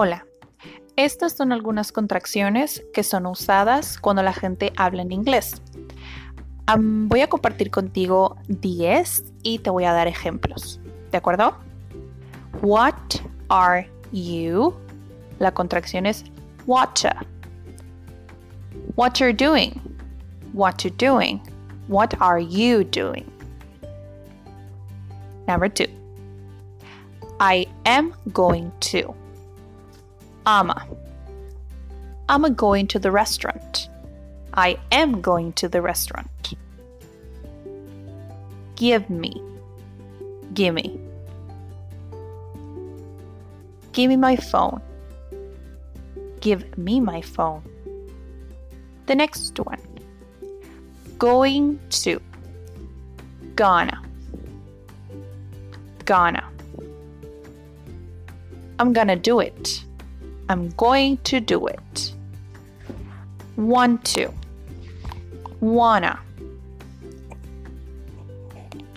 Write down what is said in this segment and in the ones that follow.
Hola. Estas son algunas contracciones que son usadas cuando la gente habla en inglés. Voy a compartir contigo 10 y te voy a dar ejemplos. ¿De acuerdo? What are you? La contracción es whatcha. What you're doing. What you doing. What are you doing? Number two. I am going to. Ama. I'm going to the restaurant. I am going to the restaurant. Give me. Gimme. Give me my phone. Give me my phone. The next one. Going to. Gonna. Gonna. I'm gonna do it. I'm going to do it. Want to. Wanna.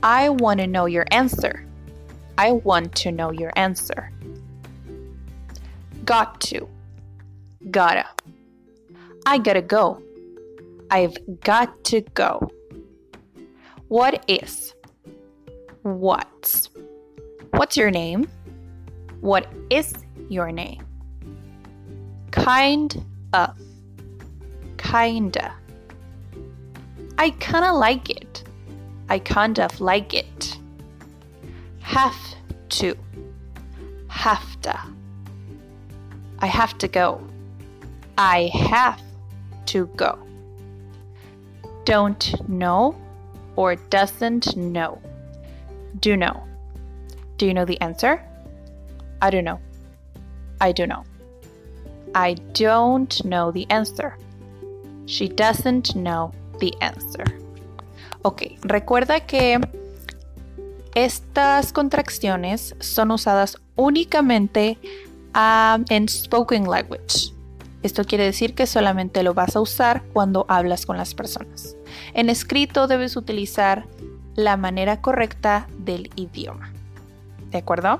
I want to know your answer. I want to know your answer. Got to. Gotta. I gotta go. I've got to go. What is? What's? What's your name? What is your name? Kind of. Kinda. I kinda like it. I kind of like it. Have to. Have to. I have to go. I have to go. Don't know or doesn't know. Do know. Do you know the answer? I don't know. I do know. I don't know the answer. She doesn't know the answer. Ok, recuerda que estas contracciones son usadas únicamente um, en spoken language. Esto quiere decir que solamente lo vas a usar cuando hablas con las personas. En escrito debes utilizar la manera correcta del idioma. ¿De acuerdo?